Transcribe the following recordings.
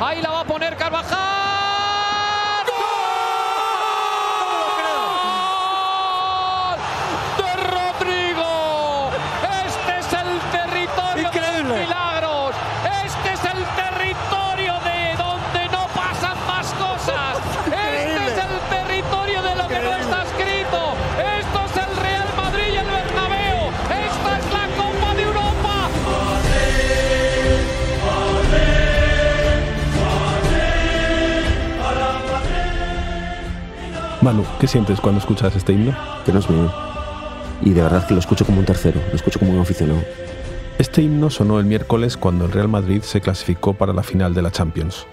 Ahí la va a poner Carvajal. Manu, ¿qué sientes cuando escuchas este himno? Que no es mío. Y de verdad que lo escucho como un tercero, lo escucho como un aficionado. Este himno sonó el miércoles cuando el Real Madrid se clasificó para la final de la Champions.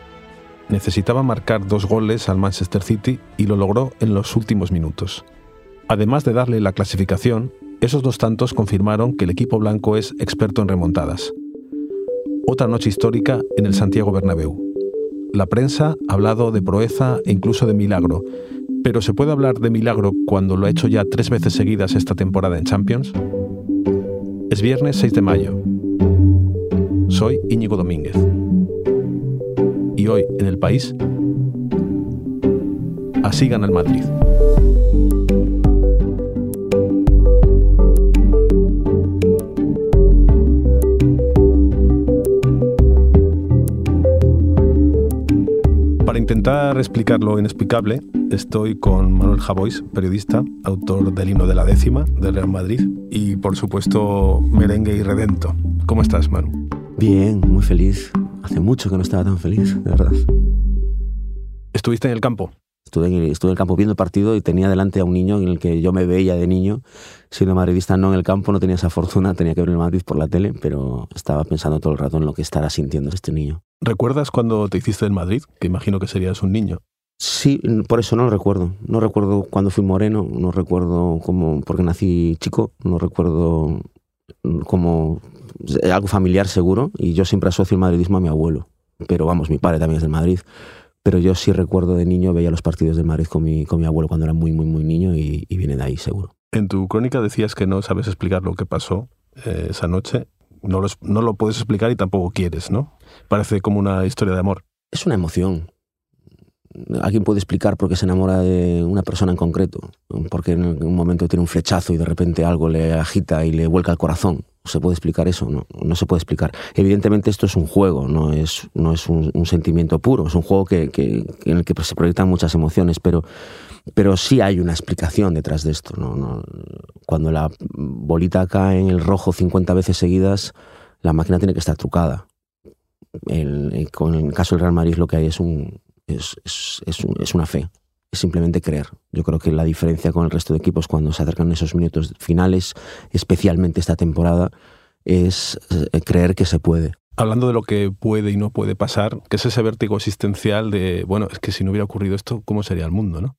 Necesitaba marcar dos goles al Manchester City y lo logró en los últimos minutos. Además de darle la clasificación, esos dos tantos confirmaron que el equipo blanco es experto en remontadas. Otra noche histórica en el Santiago Bernabéu. La prensa ha hablado de proeza e incluso de milagro, pero ¿se puede hablar de milagro cuando lo ha hecho ya tres veces seguidas esta temporada en Champions? Es viernes 6 de mayo. Soy Íñigo Domínguez. Y hoy en el país, así gana el Madrid. Intentar explicar lo inexplicable, estoy con Manuel Javois, periodista, autor del himno de la décima del Real Madrid y, por supuesto, merengue y redento. ¿Cómo estás, Manu? Bien, muy feliz. Hace mucho que no estaba tan feliz, de verdad. ¿Estuviste en el campo? Estuve en, estuve en el campo viendo el partido y tenía delante a un niño en el que yo me veía de niño. Siendo madridista no en el campo, no tenía esa fortuna, tenía que ver el Madrid por la tele, pero estaba pensando todo el rato en lo que estará sintiendo este niño. ¿Recuerdas cuando te hiciste el Madrid? Que imagino que serías un niño. Sí, por eso no lo recuerdo. No recuerdo cuando fui moreno, no recuerdo cómo, porque nací chico, no recuerdo como algo familiar seguro, y yo siempre asocio el madridismo a mi abuelo. Pero vamos, mi padre también es del Madrid. Pero yo sí recuerdo de niño, veía los partidos del Madrid con mi, con mi abuelo cuando era muy, muy, muy niño y, viene de ahí seguro. En tu crónica decías que no sabes explicar lo que pasó eh, esa noche. No lo, no lo puedes explicar y tampoco quieres, ¿no? Parece como una historia de amor. Es una emoción. Alguien puede explicar por qué se enamora de una persona en concreto, porque en un momento tiene un flechazo y de repente algo le agita y le vuelca el corazón. ¿Se puede explicar eso? No, no se puede explicar. Evidentemente esto es un juego, no es, no es un, sentimiento puro, es un juego que, en el que se proyectan muchas emociones, pero, pero sí hay una explicación detrás de esto. ¿no? Cuando la bolita cae en el rojo 50 veces seguidas, la máquina tiene que estar trucada. con el caso del Real Madrid lo que hay es un, es, es, una fe, es simplemente creer. Yo creo que la diferencia con el resto de equipos cuando se acercan esos minutos finales, especialmente esta temporada, es eh, creer que se puede. Hablando de lo que puede y no puede pasar, que es ese vértigo existencial de, bueno, es que si no hubiera ocurrido esto, ¿cómo sería el mundo, no?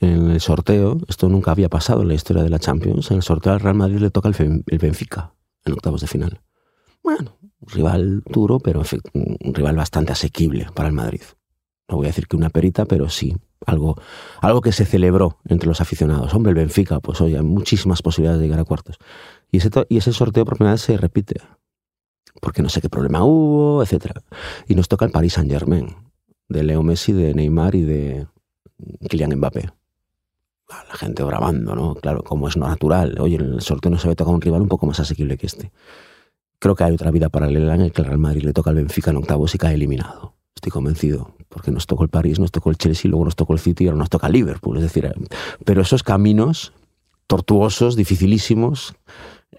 En el sorteo, esto nunca había pasado en la historia de la Champions, en el sorteo al Real Madrid le toca el, el Benfica en octavos de final. Bueno, un rival duro, pero un rival bastante asequible para el Madrid no voy a decir que una perita, pero sí, algo, algo que se celebró entre los aficionados. Hombre, el Benfica, pues oye, hay muchísimas posibilidades de llegar a cuartos. Y ese, y ese sorteo por primera vez se repite, porque no sé qué problema hubo, etc. Y nos toca el Paris Saint Germain, de Leo Messi, de Neymar y de Kylian Mbappé. La gente grabando, ¿no? Claro, como es natural. Oye, el sorteo no se había tocado un rival un poco más asequible que este. Creo que hay otra vida paralela en el que el Real Madrid le toca al Benfica en octavos y cae eliminado. Estoy convencido, porque nos tocó el París, nos tocó el Chelsea, luego nos tocó el City y ahora nos toca el Liverpool. Es decir, eh, pero esos caminos tortuosos, dificilísimos,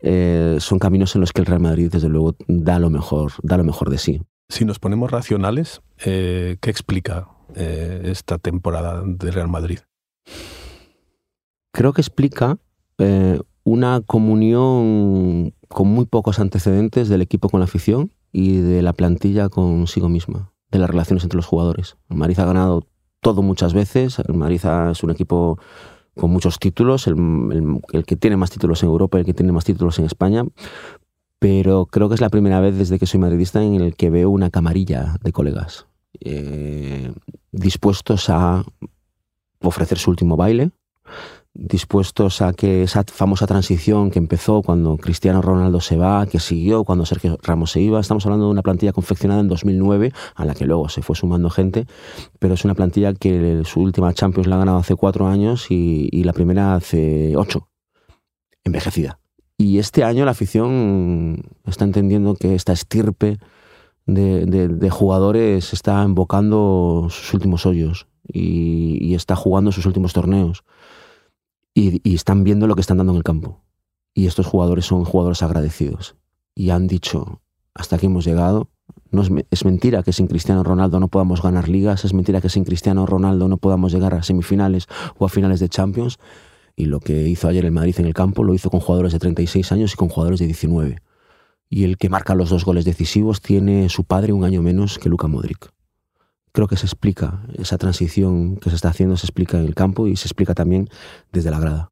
eh, son caminos en los que el Real Madrid, desde luego, da lo mejor, da lo mejor de sí. Si nos ponemos racionales, eh, ¿qué explica esta temporada del Real Madrid? Creo que explica una comunión con muy pocos antecedentes del equipo con la afición y de la plantilla consigo misma de las relaciones entre los jugadores. El Madrid ha ganado todo muchas veces, el Madrid es un equipo con muchos títulos, el, que tiene más títulos en Europa, el que tiene más títulos en España, pero creo que es la primera vez desde que soy madridista en el que veo una camarilla de colegas eh, dispuestos a ofrecer su último baile, dispuestos a que esa famosa transición que empezó cuando Cristiano Ronaldo se va, que siguió cuando Sergio Ramos se iba, estamos hablando de una plantilla confeccionada en 2009, a la que luego se fue sumando gente, pero es una plantilla que su última Champions la ha ganado hace cuatro años y, la primera hace ocho, envejecida. Y este año la afición está entendiendo que esta estirpe de, jugadores está invocando sus últimos hoyos y está jugando sus últimos torneos y, están viendo lo que están dando en el campo. Y estos jugadores son jugadores agradecidos. Y han dicho, hasta aquí hemos llegado. No es, es, mentira que sin Cristiano Ronaldo no podamos ganar ligas, es mentira que sin Cristiano Ronaldo no podamos llegar a semifinales o a finales de Champions. Y lo que hizo ayer el Madrid en el campo lo hizo con jugadores de 36 años y con jugadores de 19. Y el que marca los dos goles decisivos tiene su padre un año menos que Luka Modric creo que se explica, esa transición que se está haciendo se explica en el campo y se explica también desde la grada.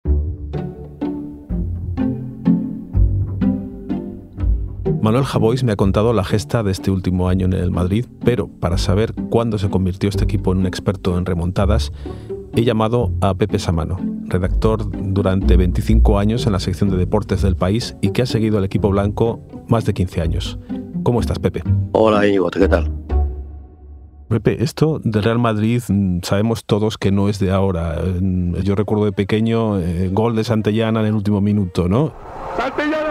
Manuel Javois me ha contado la gesta de este último año en el Madrid, pero para saber cuándo se convirtió este equipo en un experto en remontadas, he llamado a Pepe Samano, redactor durante 25 años en la sección de deportes del país y que ha seguido al equipo blanco más de 15 años. ¿Cómo estás, Pepe? Hola, Íñigo, ¿qué tal? Pepe, esto del Real Madrid mm, sabemos todos que no es de ahora. Yo recuerdo de pequeño eh, gol de Santellana en el último minuto, ¿no? ¡Santellana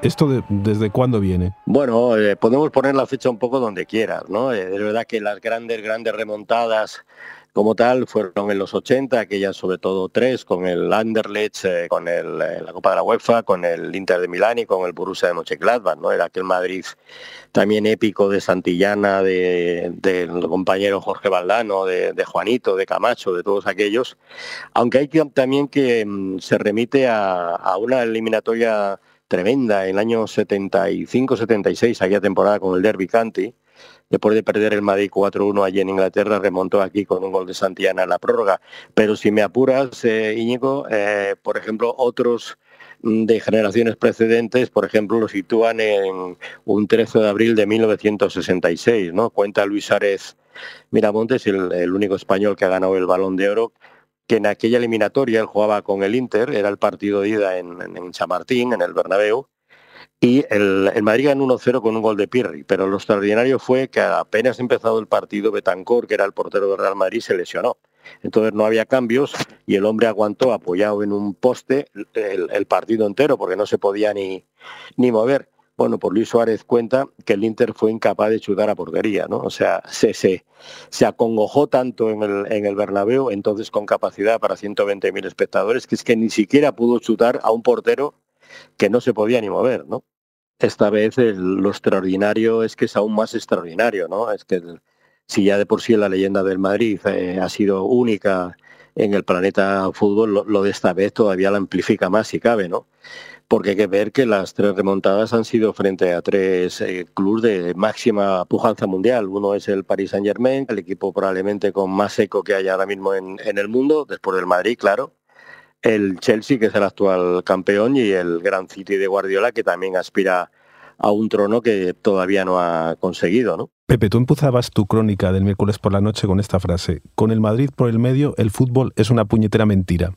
¿Esto desde cuándo viene? Bueno, eh, podemos poner la fecha un poco donde quieras, ¿no? Eh, es verdad que las grandes, grandes remontadas como tal fueron en los 80, aquellas sobre todo tres, con el Anderlecht, eh, con eh, la Copa de la UEFA, con el Inter de Milán y con el Borussia de Mönchengladbach, ¿no? Era aquel Madrid también épico de Santillana, del compañero Jorge Valdano, de, Juanito, de Camacho, de todos aquellos. Aunque hay que, también que mm, se remite a una eliminatoria tremenda en el año 75-76, aquella temporada con el Derby County, después de perder el Madrid 4-1 allí en Inglaterra, remontó aquí con un gol de Santillana en la prórroga. Pero si me apuras, eh, Íñigo, eh, por ejemplo, otros mm, de generaciones precedentes, por ejemplo, lo sitúan en un 13 de abril de 1966, ¿no? Cuenta Luis Árez Miramontes, el, el único español que ha ganado el Balón de Oro, que en aquella eliminatoria él jugaba con el Inter, era el partido de ida en, en Chamartín, en el Bernabéu, y el, Madrid ganó 1-0 con un gol de Pirri, pero lo extraordinario fue que apenas empezado el partido, Betancourt, que era el portero del Real Madrid, se lesionó. Entonces no había cambios y el hombre aguantó apoyado en un poste el, partido entero porque no se podía ni, ni mover. Bueno, por Luis Suárez cuenta que el Inter fue incapaz de chutar a portería, ¿no? O sea, se, se, se acongojó tanto en el, en el Bernabéu, entonces con capacidad para 120.000 espectadores, que es que ni siquiera pudo chutar a un portero que no se podía ni mover, ¿no? Esta vez lo extraordinario es que es aún más extraordinario, ¿no? Es que si ya de por sí la leyenda del Madrid eh, ha sido única en el planeta fútbol, lo, de esta vez todavía la amplifica más si cabe, ¿no? Porque hay que ver que las tres remontadas han sido frente a tres eh, clubes de máxima pujanza mundial. Uno es el Paris Saint Germain, el equipo probablemente con más eco que hay ahora mismo en el mundo, después del Madrid, claro el Chelsea, que es el actual campeón, y el Gran City de Guardiola, que también aspira a un trono que todavía no ha conseguido. Pepe, tú empezabas tu crónica del miércoles por la noche con esta frase. Con el Madrid por el medio, el fútbol es una puñetera mentira.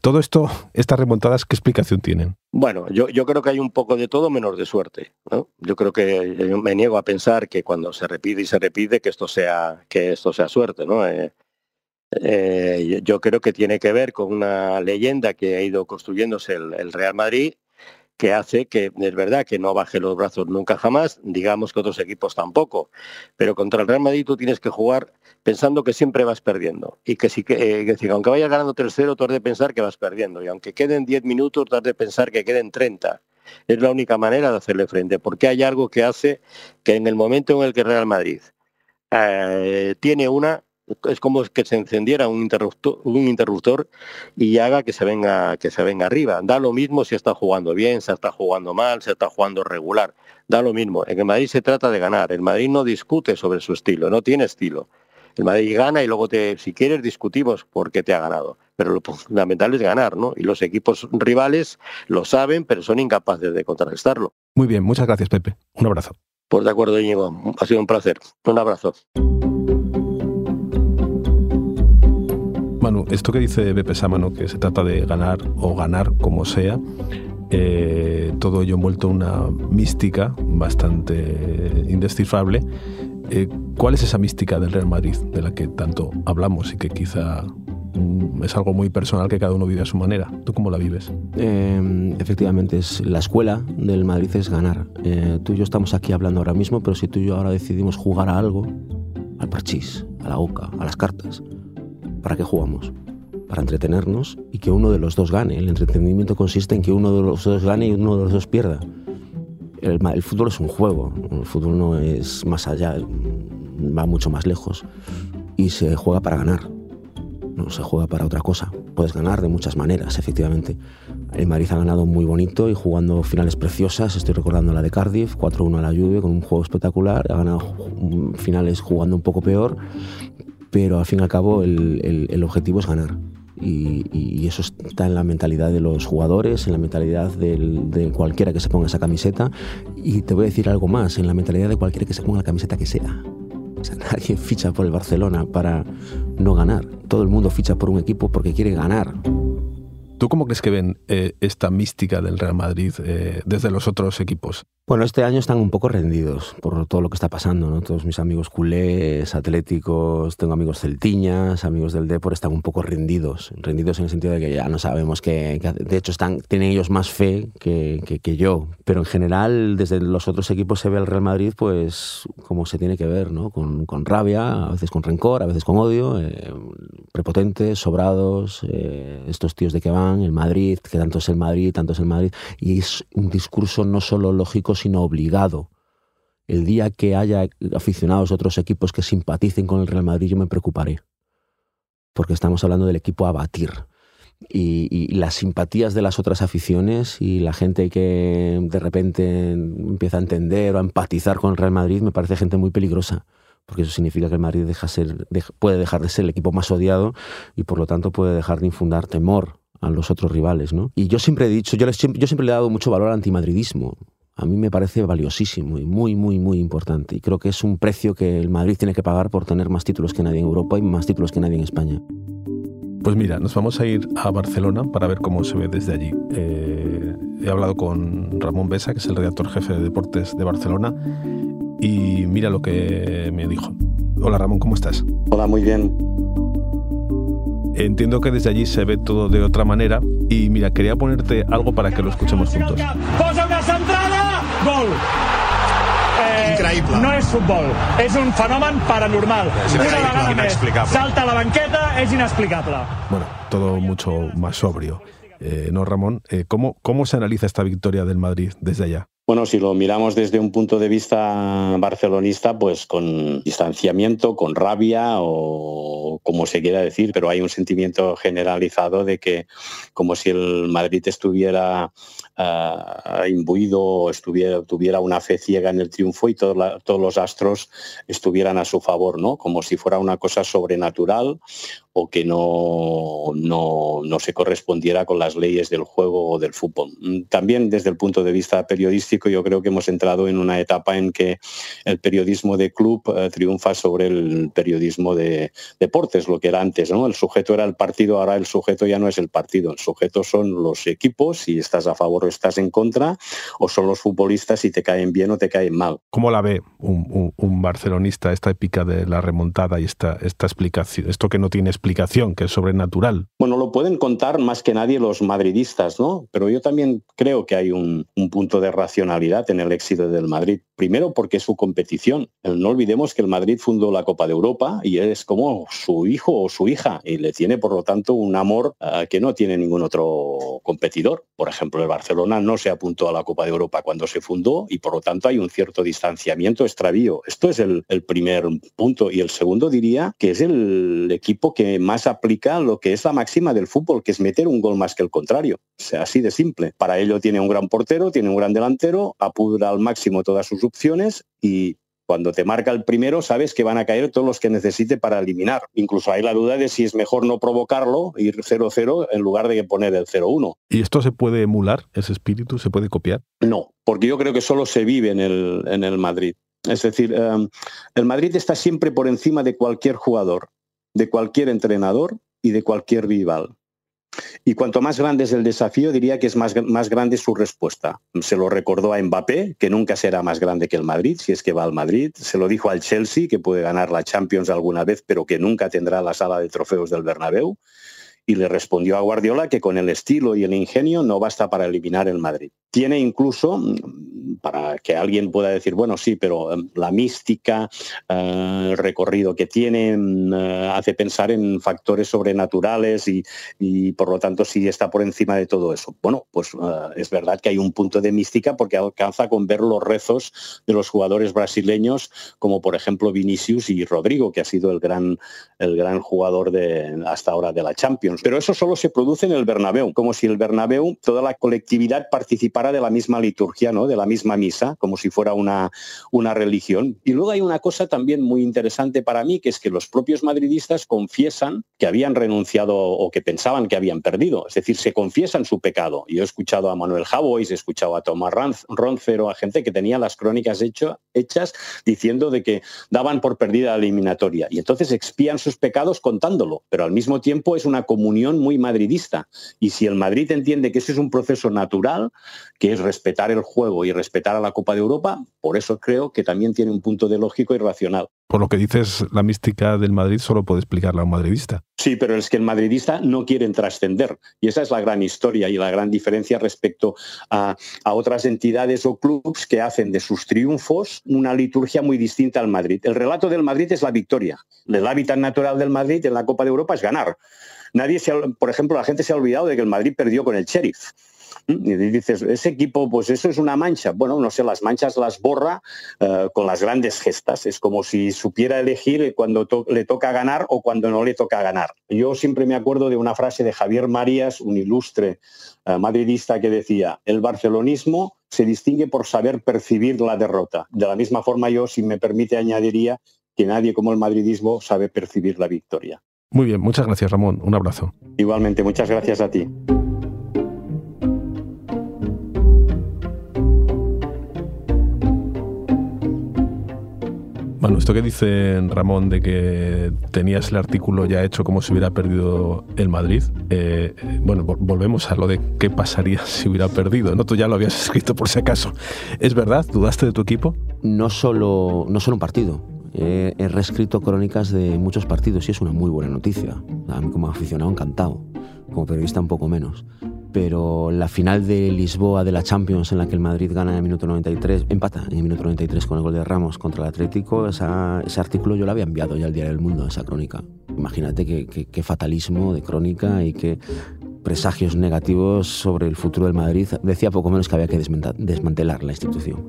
Todo esto, estas remontadas, ¿qué explicación tienen? Bueno, yo, yo creo que hay un poco de todo menos de suerte. ¿no? Yo creo que yo me niego a pensar que cuando se repite y se repite que esto sea, que esto sea suerte. ¿no? Eh, eh, yo creo que tiene que ver con una leyenda que ha ido construyéndose el, Real Madrid, que hace que es verdad que no baje los brazos nunca jamás, digamos que otros equipos tampoco, pero contra el Real Madrid tú tienes que jugar pensando que siempre vas perdiendo y que si que, eh, aunque vayas ganando tercero, tú has de pensar que vas perdiendo y aunque queden 10 minutos, tú has de pensar que queden 30. Es la única manera de hacerle frente, porque hay algo que hace que en el momento en el que Real Madrid eh, tiene una, es como que se encendiera un interruptor, un interruptor y haga que se venga que se venga arriba. Da lo mismo si está jugando bien, si está jugando mal, si está jugando regular. Da lo mismo. En el Madrid se trata de ganar. El Madrid no discute sobre su estilo, no tiene estilo. El Madrid gana y luego te, si quieres discutimos por qué te ha ganado. Pero lo fundamental es ganar, ¿no? Y los equipos rivales lo saben, pero son incapaces de contrarrestarlo. Muy bien, muchas gracias, Pepe. Un abrazo. Pues de acuerdo, Íñigo. Ha sido un placer. Un abrazo. Manu, esto que dice Beppe Sámano, que se trata de ganar o ganar como sea, eh, todo ello envuelto en una mística bastante indescifrable. Eh, ¿Cuál es esa mística del Real Madrid de la que tanto hablamos y que quizá mm, es algo muy personal que cada uno vive a su manera? ¿Tú cómo la vives? Em, efectivamente, es la escuela del Madrid es ganar. Eh, tú y yo estamos aquí hablando ahora mismo, pero si tú y yo ahora decidimos jugar a algo, al parchís, a la oca, a las cartas, ¿para qué jugamos? Para entretenernos y que uno de los dos gane. El entretenimiento consiste en que uno de los dos gane y uno de los dos pierda. El, el fútbol es un juego, el fútbol no es más allá, va mucho más lejos y se juega para ganar, no se juega para otra cosa. Puedes ganar de muchas maneras, efectivamente. El Madrid ha ganado muy bonito y jugando finales preciosas. Estoy recordando la de Cardiff, 4-1 a la lluvia, con un juego espectacular. Ha ganado finales jugando un poco peor, pero al fin y al cabo el, el, objetivo es ganar. Y, eso está en la mentalidad de los jugadores, en la mentalidad del, de cualquiera que se ponga esa camiseta. Y te voy a decir algo más, en la mentalidad de cualquiera que se ponga la camiseta que sea, nadie ficha por el Barcelona para no ganar. Todo el mundo ficha por un equipo porque quiere ganar. ¿Tú cómo crees que ven eh, esta mística del Real Madrid eh, desde los otros equipos? Bueno, este año están un poco rendidos por todo lo que está pasando, ¿no? Todos mis amigos culés, atléticos, tengo amigos celtiñas, amigos del Depor, están un poco rendidos. Rendidos en el sentido de que ya no sabemos que, de hecho, están, tienen ellos más fe que, que, yo. Pero en general, desde los otros equipos se ve al Real Madrid, pues, como se tiene que ver, ¿no? Con, con rabia, a veces con rencor, a veces con odio, eh, prepotentes, sobrados, eh, estos tíos de que van, el Madrid, que tanto es el Madrid, tanto es el Madrid. Y es un discurso no solo lógico, sino obligado. El día que haya aficionados de otros equipos que simpaticen con el Real Madrid, yo me preocuparé. Porque estamos hablando del equipo a batir. Y, las simpatías de las otras aficiones y la gente que de repente empieza a entender o a empatizar con el Real Madrid me parece gente muy peligrosa porque eso significa que el Madrid deja ser, puede dejar de ser el equipo más odiado y por lo tanto puede dejar de infundar temor a los otros rivales. ¿no? Y yo siempre he dicho, yo, yo siempre le he dado mucho valor al antimadridismo a mí me parece valiosísimo y muy, muy, muy importante. Y creo que es un precio que el Madrid tiene que pagar por tener más títulos que nadie en Europa y más títulos que nadie en España. Pues mira, nos vamos a ir a Barcelona para ver cómo se ve desde allí. Eh, he hablado con Ramón Besa, que es el redactor jefe de deportes de Barcelona, y mira lo que me dijo. Hola Ramón, ¿cómo estás? Hola, muy bien. Entiendo que desde allí se ve todo de otra manera y mira, quería ponerte algo para que lo escuchemos juntos. Gol. Eh, Increïble. No és futbol, és un fenomen paranormal. Una vegada salta a la banqueta, és inexplicable. Bueno, todo mucho más sobrio. Eh, ¿No, Ramón? Eh, ¿cómo, ¿Cómo se analiza esta victoria del Madrid desde allá? Bueno, si lo miramos desde un punto de vista barcelonista, pues con distanciamiento, con rabia o como se quiera decir, pero hay un sentimiento generalizado de que como si el Madrid estuviera uh, imbuido estuviera, tuviera una fe ciega en el triunfo y todo todos los astros estuvieran a su favor, ¿no? Como si fuera una cosa sobrenatural o que no, no, no, se correspondiera con las leyes del juego o del fútbol. Mm, también desde el punto de vista periodístico yo creo que hemos entrado en una etapa en que el periodismo de club eh, triunfa sobre el periodismo de deportes, lo que era antes. ¿no? El sujeto era el partido, ahora el sujeto ya no es el partido, el sujeto son los equipos, si estás a favor o estás en contra, o son los futbolistas si te caen bien o te caen mal. ¿Cómo la ve un, un, barcelonista esta épica de la remontada y esta, esta explicación, esto que no tiene explicación, que es sobrenatural? Bueno, lo pueden contar más que nadie los madridistas, ¿no? Pero yo también creo que hay un, un punto de racionalidad en el éxito del Madrid. Primero porque es su competición. No olvidemos que el Madrid fundó la Copa de Europa y es como su hijo o su hija y le tiene por lo tanto un amor uh, que no tiene ningún otro competidor. Por ejemplo, el Barcelona no se apuntó a la Copa de Europa cuando se fundó y por lo tanto hay un cierto distanciamiento, extravío. Esto es el, el primer punto. Y el segundo diría que es el equipo que más aplica lo que es la máxima del fútbol, que es meter un gol más que el contrario. O sea, así de simple. Para ello tiene un gran portero, tiene un gran delantero, apura al máximo todas sus opciones y Cuando te marca el primero, sabes que van a caer todos los que necesite para eliminar. Incluso hay la duda de si es mejor no provocarlo, ir 0-0 en lugar de poner el 0-1. ¿Y esto se puede emular, ese espíritu? ¿Se puede copiar? No, porque yo creo que solo se vive en el, en el Madrid. Es decir, em, el Madrid está siempre por encima de cualquier jugador, de cualquier entrenador y de cualquier rival. Y cuanto más grande es el desafío, diría que es más, más, grande su respuesta. Se lo recordó a Mbappé, que nunca será más grande que el Madrid, si es que va al Madrid. Se lo dijo al Chelsea, que puede ganar la Champions alguna vez, pero que nunca tendrá la sala de trofeos del Bernabéu. Y le respondió a Guardiola que con el estilo y el ingenio no basta para eliminar el Madrid tiene incluso, para que alguien pueda decir, bueno, sí, pero em, la mística, eh, el recorrido que tiene, mm, eh, hace pensar en factores sobrenaturales y, por lo tanto sí está por encima de todo eso. Bueno, pues eh, es verdad que hay un punto de mística porque alcanza con ver los rezos de los jugadores brasileños, como por ejemplo Vinicius y Rodrigo, que ha sido el gran, el gran jugador de, hasta ahora de la Champions. Pero eso solo se produce en el Bernabéu, como si el Bernabéu, toda la colectividad participara de la misma liturgia, ¿no? de la misma misa, como si fuera una, una religión. Y luego hay una cosa también muy interesante para mí, que es que los propios madridistas confiesan que habían renunciado o que pensaban que habían perdido. Es decir, se confiesan su pecado. Yo he escuchado a Manuel Javois, he escuchado a Tomás Roncero, a gente que tenía las crónicas hecho, hechas diciendo de que daban por perdida la eliminatoria. Y entonces expían sus pecados contándolo, pero al mismo tiempo es una comunión muy madridista. Y si el Madrid entiende que ese es un proceso natural, que es respetar el juego y respetar a la Copa de Europa, por eso creo que también tiene un punto de lógico y racional. Por lo que dices, la mística del Madrid solo puede explicarla a un madridista. Sí, pero es que el madridista no quiere trascender. Y esa es la gran historia y la gran diferencia respecto a, a otras entidades o clubes que hacen de sus triunfos una liturgia muy distinta al Madrid. El relato del Madrid es la victoria. El hábitat natural del Madrid en la Copa de Europa es ganar. Nadie se por ejemplo, la gente se ha olvidado de que el Madrid perdió con el Sheriff. Y dices, ese equipo, pues eso es una mancha. Bueno, no sé, las manchas las borra eh, con las grandes gestas. Es como si supiera elegir cuando le toca ganar o cuando no le toca ganar. Yo siempre me acuerdo de una frase de Javier Marías, un ilustre eh, madridista, que decía, el barcelonismo se distingue por saber percibir la derrota. De la misma forma yo, si me permite, añadiría que nadie como el madridismo sabe percibir la victoria. Muy bien, muchas gracias Ramón, un abrazo. Igualmente, muchas gracias a ti. Bueno, esto que dice Ramón de que tenías el artículo ya hecho como si hubiera perdido el Madrid, eh, bueno, volvemos a lo de qué pasaría si hubiera perdido, ¿no? Tú ya lo habías escrito por si acaso. ¿Es verdad? ¿Dudaste de tu equipo? No solo, no solo un partido. he reescrito crónicas de muchos partidos y es una muy buena noticia. A mí como aficionado encantado, como periodista un poco menos pero la final de Lisboa de la Champions en la que el Madrid gana en el minuto 93, empata en el minuto 93 con el gol de Ramos contra el Atlético, ese artículo yo lo había enviado ya al Diario del Mundo, esa crónica. Imagínate qué, fatalismo de crónica y qué presagios negativos sobre el futuro del Madrid. Decía poco menos que había que desmantelar la institución.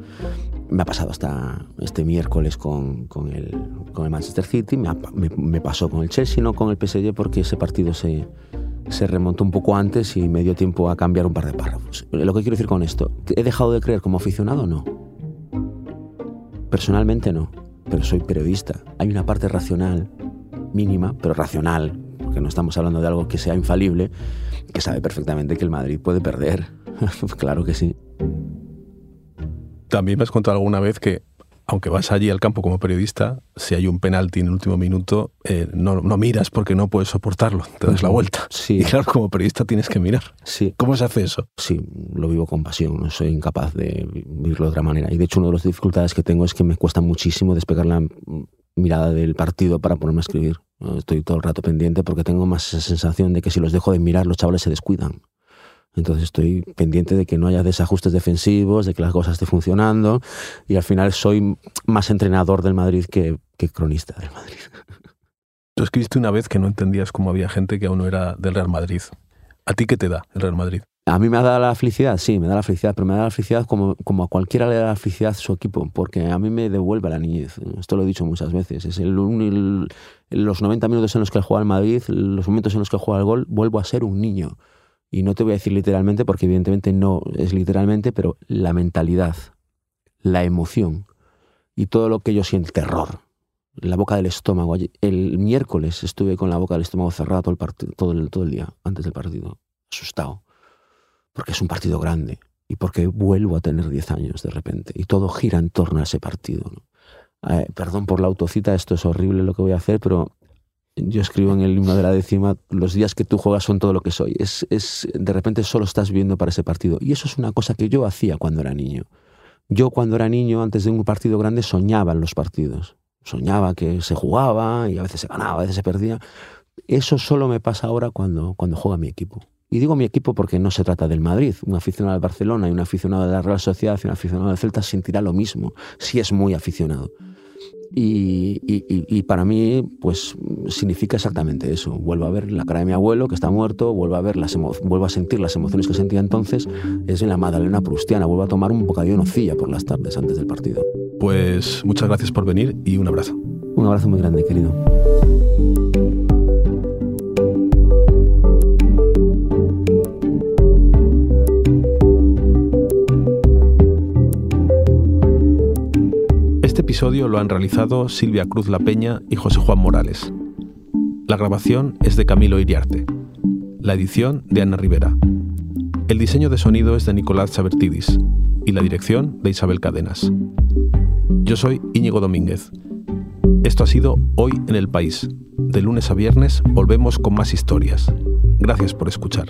Me ha pasado hasta este miércoles con, el, Manchester City, me, me pasó con el Chelsea, no con el PSG, porque ese partido se se remontó un poco antes y me dio tiempo a cambiar un par de párrafos. Lo que quiero decir con esto, ¿he dejado de creer como aficionado? No. Personalmente no, pero soy periodista. Hay una parte racional, mínima, pero racional, porque no estamos hablando de algo que sea infalible, que sabe perfectamente que el Madrid puede perder. claro que sí. También me has contado alguna vez que aunque vas allí al campo como periodista, si hay un penalti en el último minuto, eh, no, no, miras porque no puedes soportarlo, te das la vuelta. Sí. Y claro, como periodista tienes que mirar. Sí. ¿Cómo se hace eso? Sí, lo vivo con pasión, no soy incapaz de vivirlo de otra manera. Y de hecho, una de las dificultades que tengo es que me cuesta muchísimo despegar la mirada del partido para ponerme a escribir. Estoy todo el rato pendiente porque tengo más esa sensación de que si los dejo de mirar, los chavales se descuidan. Entonces estoy pendiente de que no haya desajustes defensivos, de que las cosas estén funcionando y al final soy más entrenador del Madrid que, cronista del Madrid. Tú escribiste una vez que no entendías cómo había gente que aún no era del Real Madrid. ¿A ti qué te da el Real Madrid? A mí me da la felicidad, sí, me da la felicidad, pero me da la felicidad como, como a cualquiera le da la felicidad su equipo, porque a mí me devuelve la niñez. Esto lo he dicho muchas veces. Es el, los 90 minutos en los que juega el Madrid, los momentos en los que juega el gol, vuelvo a ser un niño y no te voy a decir literalmente porque evidentemente no es literalmente, pero la mentalidad, la emoción y todo lo que yo siento, terror, la boca del estómago. El miércoles estuve con la boca del estómago cerrada todo el, partido, todo el, todo el día, antes del partido, asustado, porque es un partido grande y porque vuelvo a tener 10 años de repente y todo gira en torno a ese partido. Eh, perdón por la autocita, esto es horrible lo que voy a hacer, pero yo escribo en el himno de la décima, los días que tú juegas son todo lo que soy. Es, es, de repente solo estás viviendo para ese partido. Y eso es una cosa que yo hacía cuando era niño. Yo cuando era niño, antes de un partido grande, soñaba en los partidos. Soñaba que se jugaba y a veces se ganaba, a veces se perdía. Eso solo me pasa ahora cuando, cuando juega mi equipo. Y digo mi equipo porque no se trata del Madrid. Un aficionado del Barcelona y un aficionado de la Real Sociedad y un aficionado del Celta sentirá lo mismo si es muy aficionado. Y, para mí, pues significa exactamente eso. Vuelvo a ver la cara de mi abuelo, que está muerto, vuelvo a, ver las vuelvo a sentir las emociones que sentía entonces. Es en la Madalena Prustiana. Vuelvo a tomar un bocadillo de nocilla por las tardes antes del partido. Pues muchas gracias por venir y un abrazo. Un abrazo muy grande, querido. Episodio lo han realizado Silvia Cruz La Peña y José Juan Morales. La grabación es de Camilo Iriarte. La edición de Ana Rivera. El diseño de sonido es de Nicolás Sabertidis y la dirección de Isabel Cadenas. Yo soy Íñigo Domínguez. Esto ha sido Hoy en el País. De lunes a viernes volvemos con más historias. Gracias por escuchar.